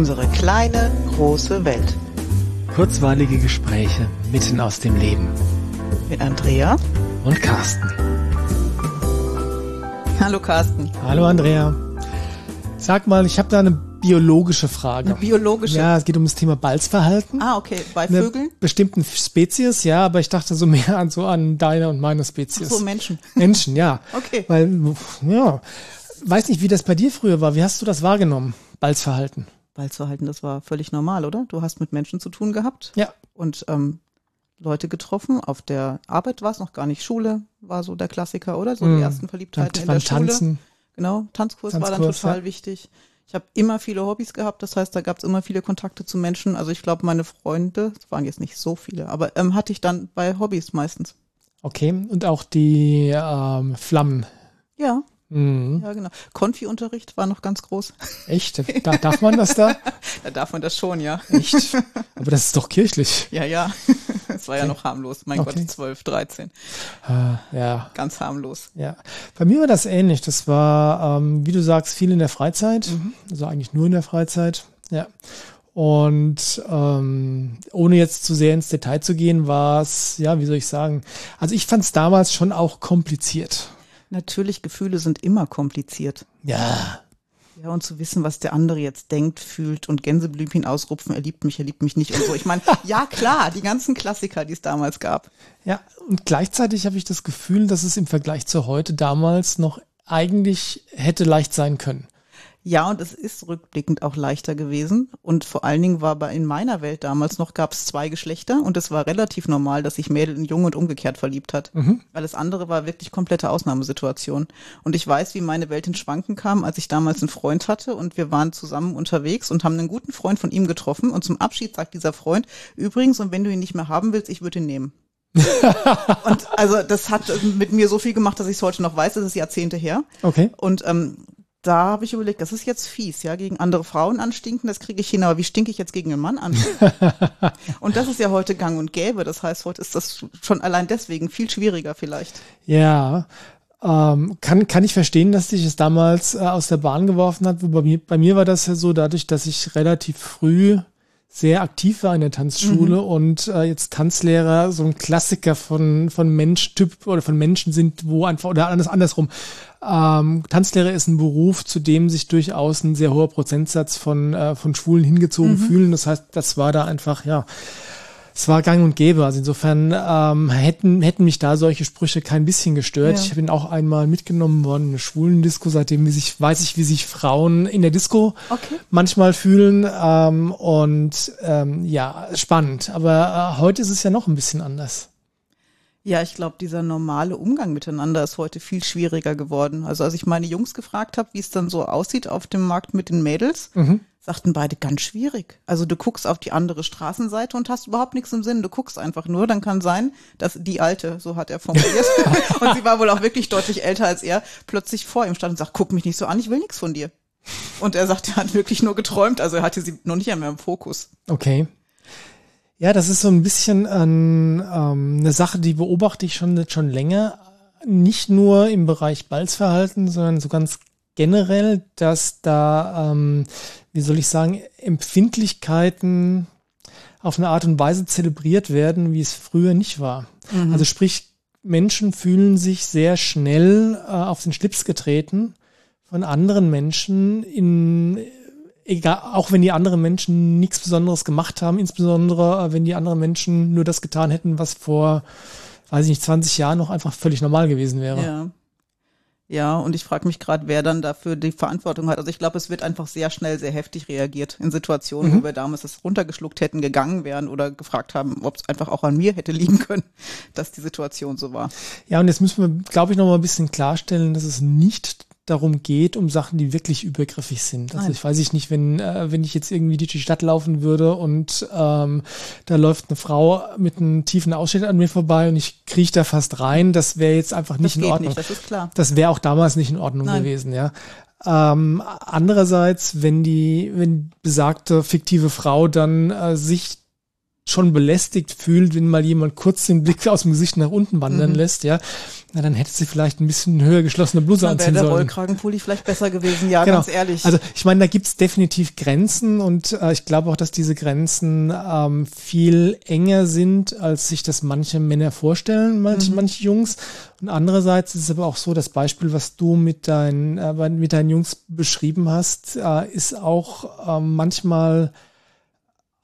Unsere kleine, große Welt. Kurzweilige Gespräche mitten aus dem Leben. Mit Andrea und Carsten. Hallo Carsten. Hallo Andrea. Sag mal, ich habe da eine biologische Frage. Eine biologische? Ja, es geht um das Thema Balzverhalten. Ah, okay. Bei Vögeln? Eine bestimmten Spezies, ja, aber ich dachte so mehr an so an deine und meine Spezies. Ach so, Menschen. Menschen, ja. okay. Weil, ja, weiß nicht, wie das bei dir früher war. Wie hast du das wahrgenommen, Balzverhalten? Balzverhalten, das war völlig normal, oder? Du hast mit Menschen zu tun gehabt. Ja. Und ähm, Leute getroffen. Auf der Arbeit war es noch gar nicht. Schule war so der Klassiker, oder? So Mm. die ersten Verliebtheiten Dann in der Schule. Tanzen. Genau, Tanzkurs, war dann Tanzkurs, total ja. wichtig. Ich habe immer viele Hobbys gehabt, das heißt, da gab es immer viele Kontakte zu Menschen. Also ich glaube, meine Freunde, es waren jetzt nicht so viele, aber ähm, hatte ich dann bei Hobbys meistens. Okay, und auch die ähm, Flammen. Ja, Mhm. ja, genau. Konfi-Unterricht war noch ganz groß. Echt? Da, darf man das da? Da darf man das schon, ja. Echt? Aber das ist doch kirchlich. Ja, ja. Es war ja noch harmlos. Mein Okay. Gott, 12, 13. Ah, ja, Ganz harmlos. ja. Bei mir war das ähnlich. Das war, ähm, wie du sagst, viel in der Freizeit. Also eigentlich nur in der Freizeit. Ja. Und ähm, ohne jetzt zu sehr ins Detail zu gehen, war es, ja, wie soll ich sagen? Also ich fand es damals schon auch kompliziert. Natürlich, Gefühle sind immer kompliziert. Ja. Ja, und zu wissen, was der andere jetzt denkt, fühlt und Gänseblümchen ausrupfen, er liebt mich, er liebt mich nicht und so. Ich meine, ja klar, die ganzen Klassiker, die es damals gab. Ja, und gleichzeitig habe ich das Gefühl, dass es im Vergleich zu heute damals noch eigentlich hätte leicht sein können. Ja, und es ist rückblickend auch leichter gewesen. Und vor allen Dingen war bei in meiner Welt damals noch, gab es zwei Geschlechter und es war relativ normal, dass sich Mädel in Junge und umgekehrt verliebt hat. Alles andere war wirklich komplette Ausnahmesituation. Und ich weiß, wie meine Welt in Schwanken kam, als ich damals einen Freund hatte und wir waren zusammen unterwegs und haben einen guten Freund von ihm getroffen. Und zum Abschied sagt dieser Freund, übrigens, und wenn du ihn nicht mehr haben willst, ich würde ihn nehmen. und also das hat mit mir so viel gemacht, dass ich es heute noch weiß, das ist Jahrzehnte her. Okay. Und ähm, da habe ich überlegt, das ist jetzt fies, ja, gegen andere Frauen anstinken, das kriege ich hin, aber wie stinke ich jetzt gegen einen Mann an? und das ist ja heute gang und gäbe. Das heißt, heute ist das schon allein deswegen viel schwieriger vielleicht. Ja, ähm, kann, kann ich verstehen, dass dich es damals äh, aus der Bahn geworfen hat. Wobei mir, bei mir war das ja so, dadurch, dass ich relativ früh sehr aktiv war in der Tanzschule und äh, jetzt Tanzlehrer so ein Klassiker von, von Menschtyp oder von Menschen sind, wo einfach, oder anders, andersrum. Ähm, Tanzlehrer ist ein Beruf, zu dem sich durchaus ein sehr hoher Prozentsatz von, äh, von Schwulen hingezogen fühlen. Das heißt, das war da einfach, ja, es war gang und gäbe. Also insofern ähm, hätten, hätten mich da solche Sprüche kein bisschen gestört. Ja. Ich bin auch einmal mitgenommen worden in eine schwulen Disco, seitdem sich, weiß ich, wie sich Frauen in der Disco Okay. manchmal fühlen. Ähm, und ähm, ja, spannend. Aber äh, heute ist es ja noch ein bisschen anders. Ja, ich glaube, dieser normale Umgang miteinander ist heute viel schwieriger geworden. Also als ich meine Jungs gefragt habe, wie es dann so aussieht auf dem Markt mit den Mädels, sagten beide ganz schwierig. Also du guckst auf die andere Straßenseite und hast überhaupt nichts im Sinn. Du guckst einfach nur. Dann kann sein, dass die Alte, so hat er formuliert, und sie war wohl auch wirklich deutlich älter als er, plötzlich vor ihm stand und sagt, guck mich nicht so an, ich will nichts von dir. Und er sagt, er hat wirklich nur geträumt, also er hatte sie noch nicht einmal im Fokus. Okay. Ja, das ist so ein bisschen ein, ähm, eine Sache, die beobachte ich schon, schon länger. Nicht nur im Bereich Balzverhalten, sondern so ganz generell, dass da, ähm, wie soll ich sagen, Empfindlichkeiten auf eine Art und Weise zelebriert werden, wie es früher nicht war. Also sprich, Menschen fühlen sich sehr schnell äh, auf den Schlips getreten von anderen Menschen in egal, auch wenn die anderen Menschen nichts Besonderes gemacht haben, insbesondere äh, wenn die anderen Menschen nur das getan hätten, was vor, weiß ich nicht, 20 Jahren noch einfach völlig normal gewesen wäre. Ja. Ja, und ich frage mich gerade, wer dann dafür die Verantwortung hat. Also ich glaube, es wird einfach sehr schnell, sehr heftig reagiert in Situationen, wo wir damals das runtergeschluckt hätten, gegangen wären oder gefragt haben, ob es einfach auch an mir hätte liegen können, dass die Situation so war. Ja, und jetzt müssen wir, glaube ich, noch mal ein bisschen klarstellen, dass es nicht darum geht, um Sachen, die wirklich übergriffig sind. Also Nein. ich weiß ich nicht, wenn, äh, wenn ich jetzt irgendwie durch die Stadt laufen würde und ähm, da läuft eine Frau mit einem tiefen Ausschnitt an mir vorbei und ich kriege da fast rein, das wäre jetzt einfach nicht in Ordnung. nicht, das ist klar. Das wäre auch damals nicht in Ordnung Nein. gewesen, ja. Ähm, andererseits, wenn die, wenn besagte fiktive Frau dann äh, sich schon belästigt fühlt, wenn mal jemand kurz den Blick aus dem Gesicht nach unten wandern mhm. lässt, ja, na, dann hätte sie vielleicht ein bisschen höher geschlossene Bluse dann anziehen der sollen. der Rollkragenpulli vielleicht besser gewesen, ja, genau. ganz ehrlich. Also ich meine, da gibt's definitiv Grenzen und äh, ich glaube auch, dass diese Grenzen ähm, viel enger sind, als sich das manche Männer vorstellen, manche, mhm. manche Jungs. Und andererseits ist es aber auch so, das Beispiel, was du mit deinen, äh, mit deinen Jungs beschrieben hast, äh, ist auch äh, manchmal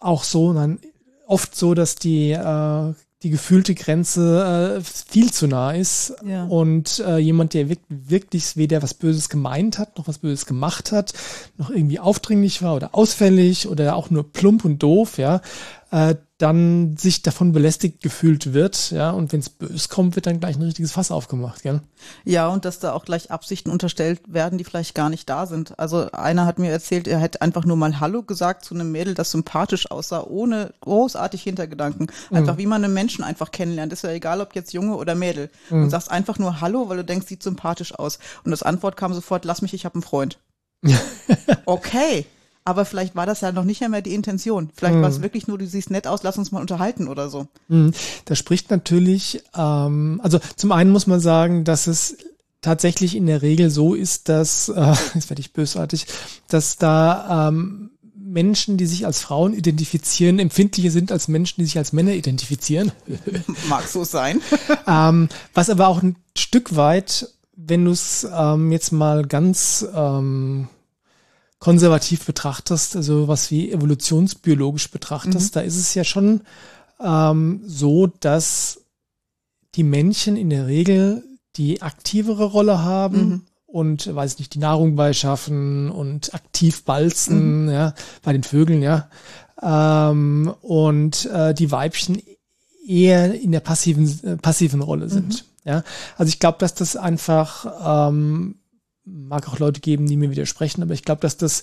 auch so, nein, oft so, dass die, äh, die gefühlte Grenze äh, viel zu nah ist ja. und äh, jemand, der wirklich, wirklich weder was Böses gemeint hat, noch was Böses gemacht hat, noch irgendwie aufdringlich war oder ausfällig oder auch nur plump und doof, ja, äh, dann sich davon belästigt gefühlt wird, ja, und wenn es bös kommt, wird dann gleich ein richtiges Fass aufgemacht, gell? Ja, und dass da auch gleich Absichten unterstellt werden, die vielleicht gar nicht da sind. Also einer hat mir erzählt, er hätte einfach nur mal Hallo gesagt zu einem Mädel, das sympathisch aussah, ohne großartig Hintergedanken. Einfach mhm. wie man einen Menschen einfach kennenlernt. Ist ja egal, ob jetzt Junge oder Mädel. Mhm. Und sagst einfach nur Hallo, weil du denkst, sieht sympathisch aus. Und das Antwort kam sofort, lass mich, ich habe einen Freund. okay. Aber vielleicht war das ja noch nicht einmal die Intention. Vielleicht mhm. war es wirklich nur, du siehst nett aus, lass uns mal unterhalten oder so. Mhm. Das spricht natürlich, ähm, also zum einen muss man sagen, dass es tatsächlich in der Regel so ist, dass, äh, jetzt werde ich bösartig, dass da ähm, Menschen, die sich als Frauen identifizieren, empfindlicher sind als Menschen, die sich als Männer identifizieren. Mag so sein. ähm, was aber auch ein Stück weit, wenn du es ähm, jetzt mal ganz ähm, konservativ betrachtest, also was wie evolutionsbiologisch betrachtest, mhm. da ist es ja schon ähm, so, dass die Männchen in der Regel die aktivere Rolle haben mhm. und, weiß nicht, die Nahrung beischaffen und aktiv balzen, mhm. ja, bei den Vögeln, ja. Ähm, und äh, die Weibchen eher in der passiven, äh, passiven Rolle sind. Mhm. Ja, also ich glaube, dass das einfach ähm, mag auch Leute geben, die mir widersprechen, aber ich glaube, dass das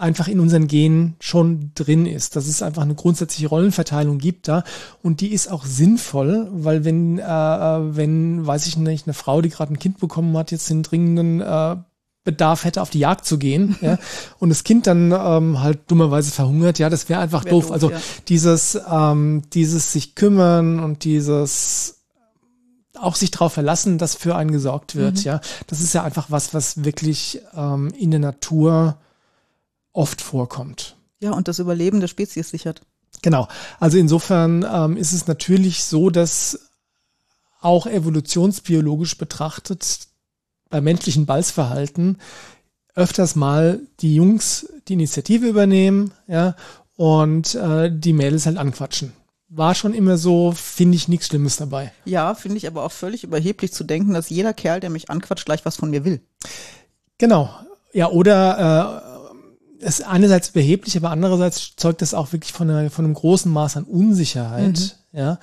einfach in unseren Genen schon drin ist, dass es einfach eine grundsätzliche Rollenverteilung gibt da und die ist auch sinnvoll, weil wenn, äh, äh wenn, weiß ich nicht, eine Frau, die gerade ein Kind bekommen hat, jetzt den dringenden äh, Bedarf hätte, auf die Jagd zu gehen, ja, und das Kind dann ähm, halt dummerweise verhungert, ja, das wäre einfach wär doof. doof. Also ja. dieses, ähm, dieses sich kümmern und dieses auch sich darauf verlassen, dass für einen gesorgt wird. Mhm. Ja, das ist ja einfach was, was wirklich ähm, in der Natur oft vorkommt. Ja, und das Überleben der Spezies sichert. Genau. Also insofern ähm, ist es natürlich so, dass auch evolutionsbiologisch betrachtet bei menschlichen Balzverhalten öfters mal die Jungs die Initiative übernehmen, ja, und äh, die Mädels halt anquatschen war schon immer so, finde ich nichts Schlimmes dabei. Ja, finde ich aber auch völlig überheblich zu denken, dass jeder Kerl, der mich anquatscht, gleich was von mir will. Genau. Ja, oder äh, ist einerseits beheblich, aber andererseits zeugt das auch wirklich von, einer, von einem großen Maß an Unsicherheit, mhm. ja.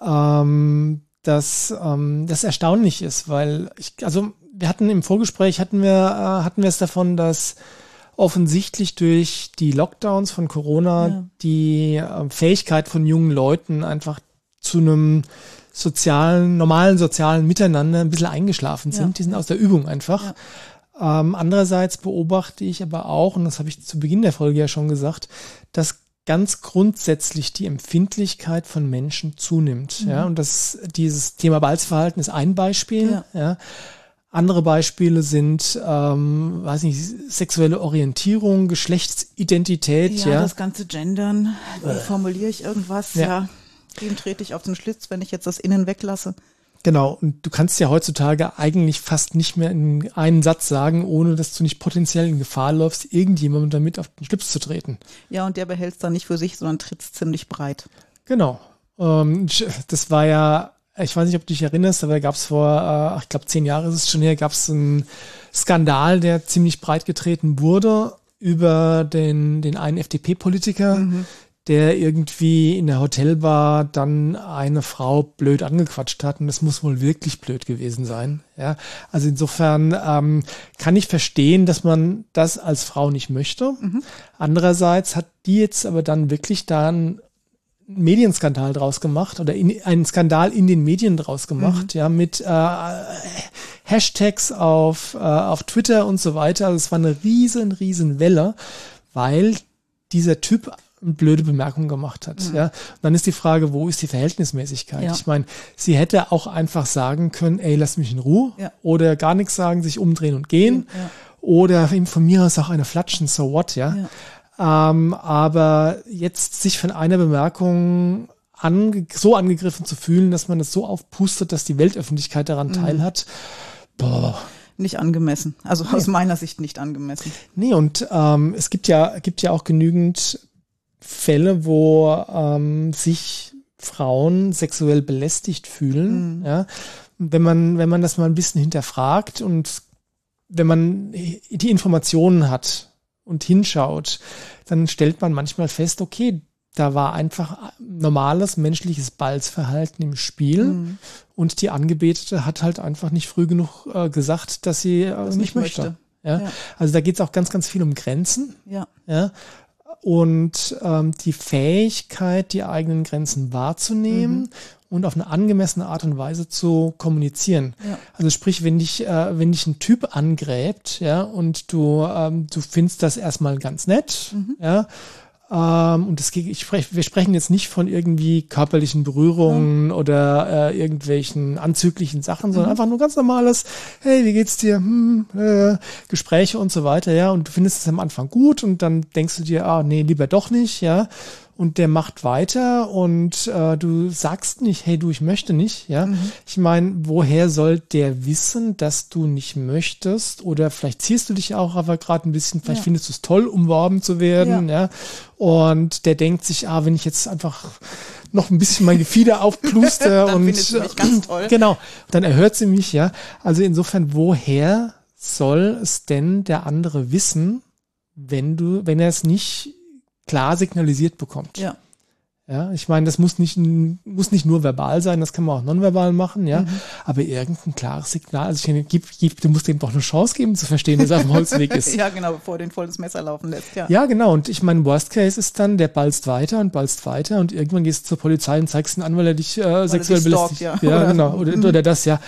Ähm, dass ähm, das erstaunlich ist, weil ich, also wir hatten im Vorgespräch hatten wir äh, hatten wir es davon, dass offensichtlich durch die Lockdowns von Corona ja. die äh, Fähigkeit von jungen Leuten einfach zu einem sozialen, normalen sozialen Miteinander ein bisschen eingeschlafen sind. Ja. Die sind aus der Übung einfach. Ja. Ähm, andererseits beobachte ich aber auch, und das habe ich zu Beginn der Folge ja schon gesagt, dass ganz grundsätzlich die Empfindlichkeit von Menschen zunimmt. Mhm. Ja, und das, dieses Thema Balzverhalten ist ein Beispiel. Ja. ja. Andere Beispiele sind, ähm, weiß nicht, sexuelle Orientierung, Geschlechtsidentität. Ja, ja. das ganze Gendern. Wie äh. formuliere ich irgendwas? Ja. ja. Dem trete ich auf den Schlitz, wenn ich jetzt das Innen weglasse. Genau, und du kannst ja heutzutage eigentlich fast nicht mehr in einen Satz sagen, ohne dass du nicht potenziell in Gefahr läufst, irgendjemandem damit auf den Schlips zu treten. Ja, und der behält es dann nicht für sich, sondern tritt ziemlich breit. Genau. Ähm, das war ja ich weiß nicht, ob du dich erinnerst, aber gab es vor, äh, ich glaube, zehn Jahre ist es schon her, gab es einen Skandal, der ziemlich breit getreten wurde über den, den einen FDP-Politiker, mhm. der irgendwie in der Hotelbar dann eine Frau blöd angequatscht hat. Und das muss wohl wirklich blöd gewesen sein. Ja, also insofern ähm, kann ich verstehen, dass man das als Frau nicht möchte. Mhm. Andererseits hat die jetzt aber dann wirklich dann Medienskandal draus gemacht oder in, einen Skandal in den Medien draus gemacht, mhm. ja, mit äh, Hashtags auf, äh, auf Twitter und so weiter. Also es war eine riesen, riesen Welle, weil dieser Typ eine blöde Bemerkung gemacht hat. Mhm. Ja, dann ist die Frage, wo ist die Verhältnismäßigkeit? Ja. Ich meine, sie hätte auch einfach sagen können, ey, lass mich in Ruhe ja. oder gar nichts sagen, sich umdrehen und gehen ja. oder von mir aus auch eine flatschen, so what, ja. Ähm, aber jetzt sich von einer Bemerkung ange so angegriffen zu fühlen, dass man das so aufpustet, dass die Weltöffentlichkeit daran mhm. teilhat, boah nicht angemessen. Also nee. aus meiner Sicht nicht angemessen. Nee, und ähm, es gibt ja, gibt ja auch genügend Fälle, wo ähm, sich Frauen sexuell belästigt fühlen. Mhm. Ja. Wenn man, wenn man das mal ein bisschen hinterfragt und wenn man die Informationen hat und hinschaut, dann stellt man manchmal fest, okay, da war einfach normales menschliches Balzverhalten im Spiel mhm. und die Angebetete hat halt einfach nicht früh genug äh, gesagt, dass sie äh, das nicht, möchte. möchte. Ja? ja? Also da geht es auch ganz, ganz viel um Grenzen. Ja. ja? Und ähm, die Fähigkeit, die eigenen Grenzen wahrzunehmen mhm. Und auf eine angemessene Art und Weise zu kommunizieren. Ja. Also sprich, wenn dich, äh, wenn dich ein Typ angräbt, ja, und du, ähm, du findest das erstmal ganz nett, mhm. ja, ähm, und das, ich sprech, wir sprechen jetzt nicht von irgendwie körperlichen Berührungen mhm. oder äh, irgendwelchen anzüglichen Sachen, sondern mhm. einfach nur ganz normales, hey, wie geht's dir? Hm, äh, Gespräche und so weiter, ja. Und du findest es am Anfang gut und dann denkst du dir, ah, nee, lieber doch nicht, ja und der macht weiter und äh, du sagst nicht, hey du, ich möchte nicht, ja. Mhm. Ich meine, woher soll der wissen, dass du nicht möchtest? Oder vielleicht ziehst du dich auch aber gerade ein bisschen, vielleicht ja. findest du es toll, umworben zu werden, ja. ja. Und der denkt sich, ah, wenn ich jetzt einfach noch ein bisschen meine Fieder aufpluster und genau, dann erhört sie mich, ja. Also insofern, woher soll es denn der andere wissen, wenn du, wenn er es nicht klar signalisiert bekommt. Ja. Ja, ich meine, das muss nicht, muss nicht nur verbal sein, das kann man auch nonverbal machen, ja. Mhm. Aber irgendein klares Signal, also ich gib, gib, du musst ihm doch eine Chance geben zu verstehen, dass er auf dem Holzweg ist. ja, genau, bevor er den voll ins Messer laufen lässt, ja. Ja, genau. Und ich meine, Worst Case ist dann, der balzt weiter und balzt weiter und irgendwann gehst du zur Polizei und zeigst ihn an, weil er dich äh, sexuell belästigt. Ja, ja oder genau. Oder, mhm. oder das, ja.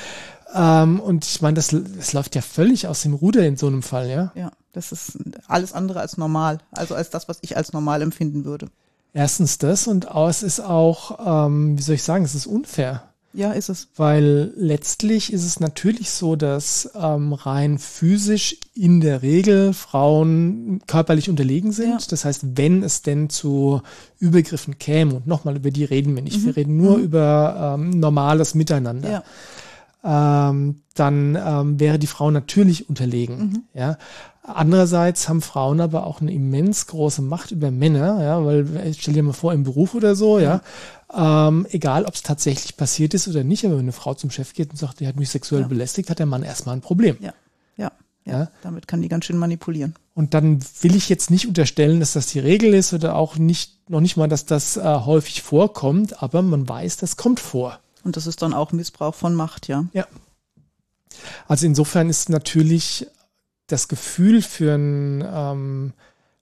Ähm, und ich meine, das, das läuft ja völlig aus dem Ruder in so einem Fall, ja. Ja. Das ist alles andere als normal, also als das, was ich als normal empfinden würde. Erstens das und es ist auch, ähm, wie soll ich sagen, es ist unfair. Ja, ist es. Weil letztlich ist es natürlich so, dass ähm, rein physisch in der Regel Frauen körperlich unterlegen sind. Ja. Das heißt, wenn es denn zu Übergriffen käme, und nochmal über die reden wir nicht, mhm. wir reden nur mhm. über ähm, normales Miteinander. Ja ähm, dann ähm, wäre die Frau natürlich unterlegen. Mhm. Ja. Andererseits haben Frauen aber auch eine immens große Macht über Männer, ja, weil stell dir mal vor, im Beruf oder so, ja, ähm, egal ob es tatsächlich passiert ist oder nicht, aber wenn eine Frau zum Chef geht und sagt, die hat mich sexuell ja. belästigt, hat der Mann erstmal ein Problem. Ja. ja. Ja, ja, damit kann die ganz schön manipulieren. Und dann will ich jetzt nicht unterstellen, dass das die Regel ist oder auch nicht, noch nicht mal, dass das äh, häufig vorkommt, aber man weiß, das kommt vor. Und das ist dann auch Missbrauch von Macht, ja. Ja. Also insofern ist natürlich das Gefühl für ein ähm,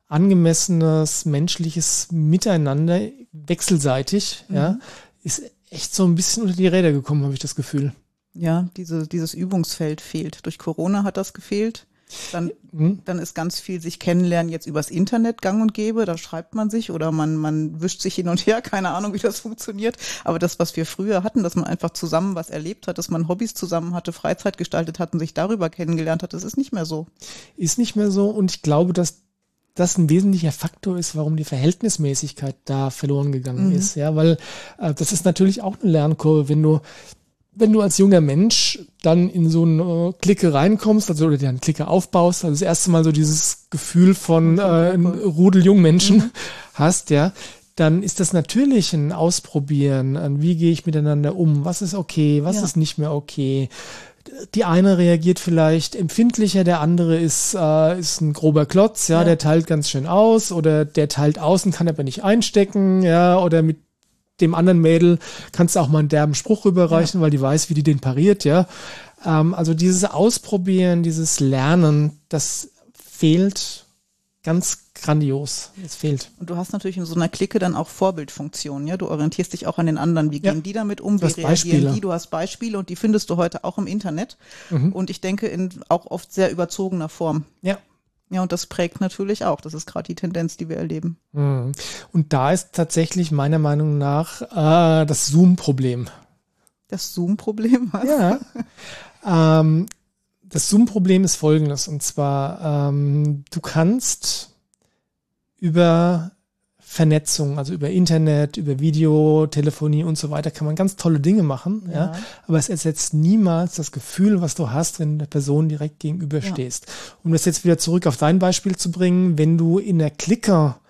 angemessenes menschliches Miteinander wechselseitig, mhm. ja, ist echt so ein bisschen unter die Räder gekommen, habe ich das Gefühl. Ja, diese, dieses Übungsfeld fehlt. Durch Corona hat das gefehlt. Dann, mhm. dann ist ganz viel sich kennenlernen jetzt übers Internet gang und gäbe. Da schreibt man sich oder man, man wischt sich hin und her. Keine Ahnung, wie das funktioniert. Aber das, was wir früher hatten, dass man einfach zusammen was erlebt hat, dass man Hobbys zusammen hatte, Freizeit gestaltet hat und sich darüber kennengelernt hat, das ist nicht mehr so. Ist nicht mehr so. Und ich glaube, dass das ein wesentlicher Faktor ist, warum die Verhältnismäßigkeit da verloren gegangen mhm. ist. Ja, weil äh, das ist natürlich auch eine Lernkurve, wenn du wenn du als junger Mensch dann in so eine Clique reinkommst, also oder dir eine Clique aufbaust, also das erste Mal so dieses Gefühl von äh, Rudel Jungmenschen mhm. hast, ja, dann ist das natürlich ein Ausprobieren, an wie gehe ich miteinander um, was ist okay, was ja. ist nicht mehr okay. Die eine reagiert vielleicht empfindlicher, der andere ist, äh, ist ein grober Klotz, ja, ja, der teilt ganz schön aus oder der teilt außen, kann aber nicht einstecken, ja, oder mit dem anderen Mädel kannst du auch mal einen derben Spruch rüberreichen, ja. weil die weiß, wie die den pariert, ja. Ähm, also dieses Ausprobieren, dieses Lernen, das fehlt ganz grandios. Es fehlt. Und du hast natürlich in so einer Clique dann auch Vorbildfunktionen, ja. Du orientierst dich auch an den anderen. Wie gehen ja. die damit um? Wie reagieren Beispiele. die? Du hast Beispiele und die findest du heute auch im Internet. Mhm. Und ich denke in auch oft sehr überzogener Form. Ja. Ja, und das prägt natürlich auch. Das ist gerade die Tendenz, die wir erleben. Mhm. Und da ist tatsächlich meiner Meinung nach äh, das Zoom-Problem. Das Zoom-Problem? Ja. ähm, das Zoom-Problem ist folgendes. Und zwar, ähm, du kannst über Vernetzung, also über Internet, über Video, Telefonie und so weiter, kann man ganz tolle Dinge machen, ja. ja. Aber es ersetzt niemals das Gefühl, was du hast, wenn du der Person direkt gegenüber ja. stehst. Um das jetzt wieder zurück auf dein Beispiel zu bringen, wenn du in der Clicker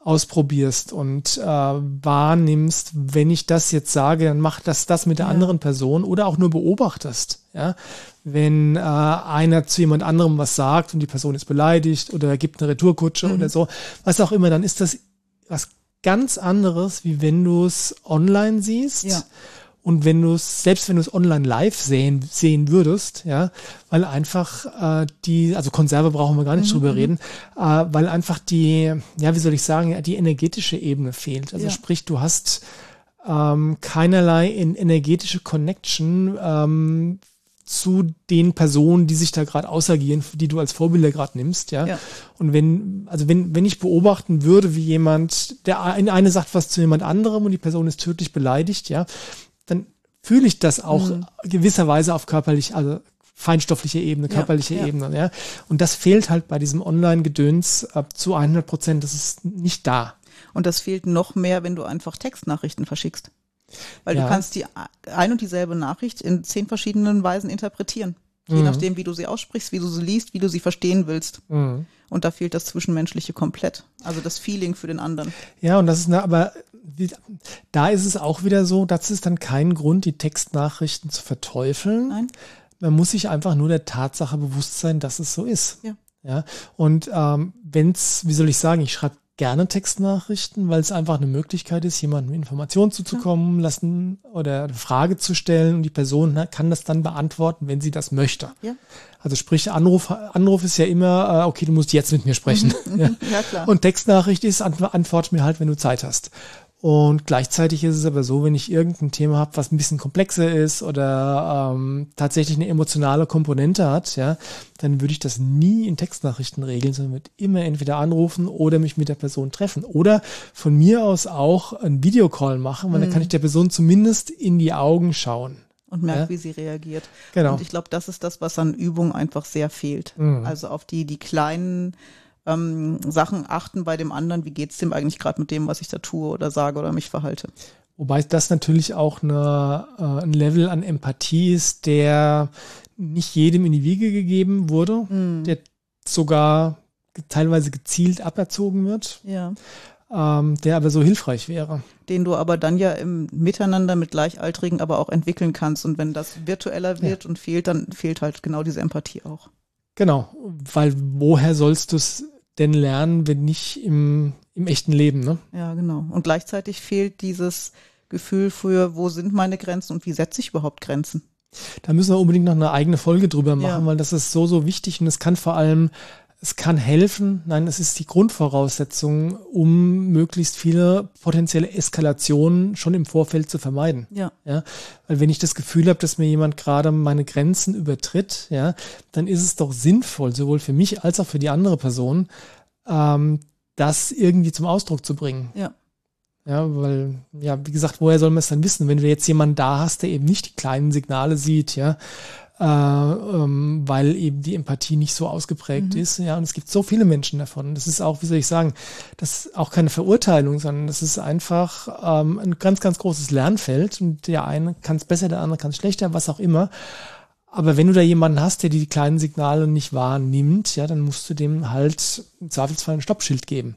ausprobierst und äh, wahrnimmst, wenn ich das jetzt sage, dann mach das das mit der ja. anderen Person oder auch nur beobachtest. Ja, wenn äh, einer zu jemand anderem was sagt und die Person ist beleidigt oder gibt eine Retourkutsche mhm. oder so, was auch immer, dann ist das was ganz anderes, wie wenn du es online siehst. Ja. Und wenn du es, selbst wenn du es online live sehen, sehen würdest, ja, weil einfach äh, die, also Konserve brauchen wir gar nicht mhm. drüber mhm. reden, äh, weil einfach die, ja, wie soll ich sagen, die energetische Ebene fehlt. Also ja. sprich, du hast ähm, keinerlei in energetische Connection ähm, zu den Personen, die sich da gerade ausagieren, die du als Vorbilder gerade nimmst, ja? ja. Und wenn, also wenn, wenn ich beobachten würde, wie jemand, der eine sagt was zu jemand anderem und die Person ist tödlich beleidigt, ja, dann fühle ich das auch mhm. gewisserweise auf körperlich, also feinstoffliche Ebene, körperliche ja, ja. Ebene, ja. Und das fehlt halt bei diesem Online-Gedöns äh, zu 100 Prozent. Das ist nicht da. Und das fehlt noch mehr, wenn du einfach Textnachrichten verschickst. Weil ja. du kannst die ein und dieselbe Nachricht in zehn verschiedenen Weisen interpretieren. Je mhm. nachdem, wie du sie aussprichst, wie du sie liest, wie du sie verstehen willst. Mhm. Und da fehlt das Zwischenmenschliche komplett. Also das Feeling für den anderen. Ja, und das ist, eine, aber da ist es auch wieder so, das ist dann kein Grund, die Textnachrichten zu verteufeln. Nein. Man muss sich einfach nur der Tatsache bewusst sein, dass es so ist. Ja. Ja, und ähm, wenn es, wie soll ich sagen, ich schreibe gerne Textnachrichten, weil es einfach eine Möglichkeit ist, jemandem Informationen zuzukommen lassen oder eine Frage zu stellen und die Person kann das dann beantworten, wenn sie das möchte. Ja. Also sprich, Anruf, Anruf ist ja immer, äh, okay, du musst jetzt mit mir sprechen. Mhm, ja. ja. klar. Und Textnachricht ist, antwort mir halt, wenn du Zeit hast. Und gleichzeitig ist es aber so, wenn ich irgendein Thema habe, was ein bisschen komplexer ist oder ähm, tatsächlich eine emotionale Komponente hat, ja, dann würde ich das nie in Textnachrichten regeln, sondern würde immer entweder anrufen oder mich mit der Person treffen. Oder von mir aus auch einen Videocall machen, weil mhm. dann kann ich der Person zumindest in die Augen schauen und merkt, ja. wie sie reagiert. Genau. Und ich glaube, das ist das, was an Übung einfach sehr fehlt. Mhm. Also auf die, die kleinen ähm, Sachen achten bei dem anderen, wie geht's dem eigentlich gerade mit dem, was ich da tue oder sage oder mich verhalte. Wobei das natürlich auch eine, äh, ein Level an Empathie ist, der nicht jedem in die Wiege gegeben wurde, mhm. der sogar teilweise gezielt aberzogen wird. Ja. Ähm, der aber so hilfreich wäre. Den du aber dann ja im Miteinander mit Gleichaltrigen aber auch entwickeln kannst. Und wenn das virtueller wird ja. und fehlt, dann fehlt halt genau diese Empathie auch. Genau, weil woher sollst du es denn lernen, wenn nicht im, im echten Leben, ne? Ja, genau. Und gleichzeitig fehlt dieses Gefühl für, wo sind meine Grenzen und wie setze ich überhaupt Grenzen? Da müssen wir unbedingt noch eine eigene Folge drüber machen, ja. weil das ist so, so wichtig und es kann vor allem es kann helfen, nein, es ist die Grundvoraussetzung, um möglichst viele potenzielle Eskalationen schon im Vorfeld zu vermeiden. Ja. ja weil wenn ich das Gefühl habe, dass mir jemand gerade meine Grenzen übertritt, ja, dann ist es doch sinnvoll, sowohl für mich als auch für die andere Person, ähm, das irgendwie zum Ausdruck zu bringen. Ja. Ja, weil, ja, wie gesagt, woher soll man es dann wissen, wenn du jetzt jemanden da hast, der eben nicht die kleinen Signale sieht, ja, äh, ähm, weil eben die Empathie nicht so ausgeprägt mhm. ist. Ja, und es gibt so viele Menschen davon. Das ist auch, wie soll ich sagen, das ist auch keine Verurteilung, sondern das ist einfach ähm, ein ganz, ganz großes Lernfeld. Und der eine kann es besser, der andere kann es schlechter, was auch immer. Aber wenn du da jemanden hast, der die kleinen Signale nicht wahrnimmt, ja, dann musst du dem halt im Zweifelsfall ein Stoppschild geben.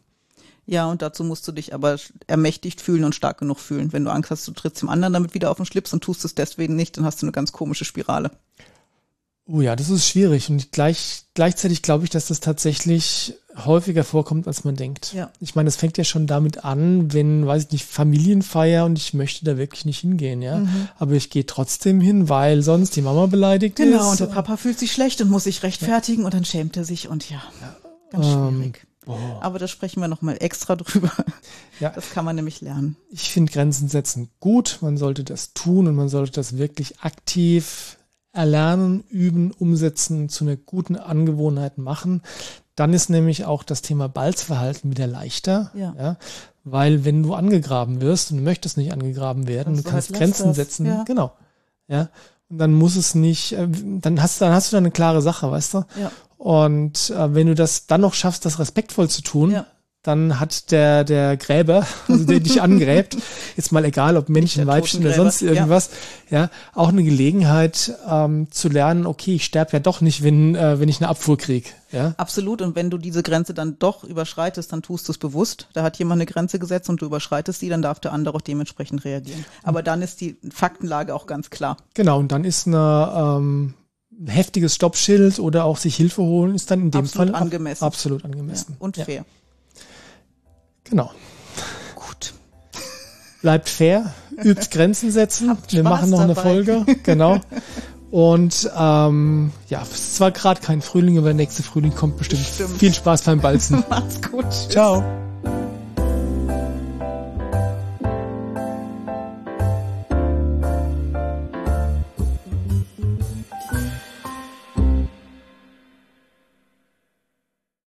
Ja, und dazu musst du dich aber ermächtigt fühlen und stark genug fühlen. Wenn du Angst hast, du trittst dem anderen damit wieder auf den Schlips und tust es deswegen nicht, dann hast du eine ganz komische Spirale. Oh ja, das ist schwierig. Und gleich, gleichzeitig glaube ich, dass das tatsächlich häufiger vorkommt, als man denkt. Ja. Ich meine, das fängt ja schon damit an, wenn, weiß ich nicht, Familienfeier und ich möchte da wirklich nicht hingehen, ja. Mhm. Aber ich gehe trotzdem hin, weil sonst die Mama beleidigt genau, ist. Genau, und der Papa fühlt sich schlecht und muss sich rechtfertigen ja. und dann schämt er sich und ja, ganz ähm, schwierig. Oh. Aber da sprechen wir nochmal extra drüber. Ja. Das kann man nämlich lernen. Ich finde Grenzen setzen gut. Man sollte das tun und man sollte das wirklich aktiv erlernen, üben, umsetzen, zu einer guten Angewohnheit machen. dann ist nämlich auch das Thema Balzverhalten wieder leichter. Ja. ja weil wenn du angegraben wirst und du möchtest nicht angegraben werden, Also du kannst halt Grenzen setzen, ja. genau. Ja. Und dann muss es nicht, äh, dann hast, dann hast du da eine klare Sache, weißt du? Ja. Und äh, wenn du das dann noch schaffst, das respektvoll zu tun, Ja. dann hat der, der Gräber, also der dich angräbt, jetzt mal egal, ob Männchen, Weibchen oder sonst irgendwas, ja. auch eine Gelegenheit ähm, zu lernen, okay, ich sterbe ja doch nicht, wenn, äh, wenn ich eine Abfuhr krieg. Ja. Absolut. Und wenn du diese Grenze dann doch überschreitest, dann tust du es bewusst. Da hat jemand eine Grenze gesetzt und du überschreitest sie, dann darf der andere auch dementsprechend reagieren. Aber dann ist die Faktenlage auch ganz klar. Genau, und dann ist eine ähm, heftiges Stoppschild oder auch sich Hilfe holen, ist dann in dem Absolut Fall angemessen. absolut Ja. angemessen. Und ja. fair. Genau. Gut. Bleibt fair, übt Grenzen setzen. Habt Wir Spaß machen noch eine dabei. Folge, genau. Und ähm, ja, es ist zwar gerade kein Frühling, aber der nächste Frühling kommt bestimmt. Bestimmt. Viel Spaß beim Balzen. Macht's gut. Tschüss. Ciao.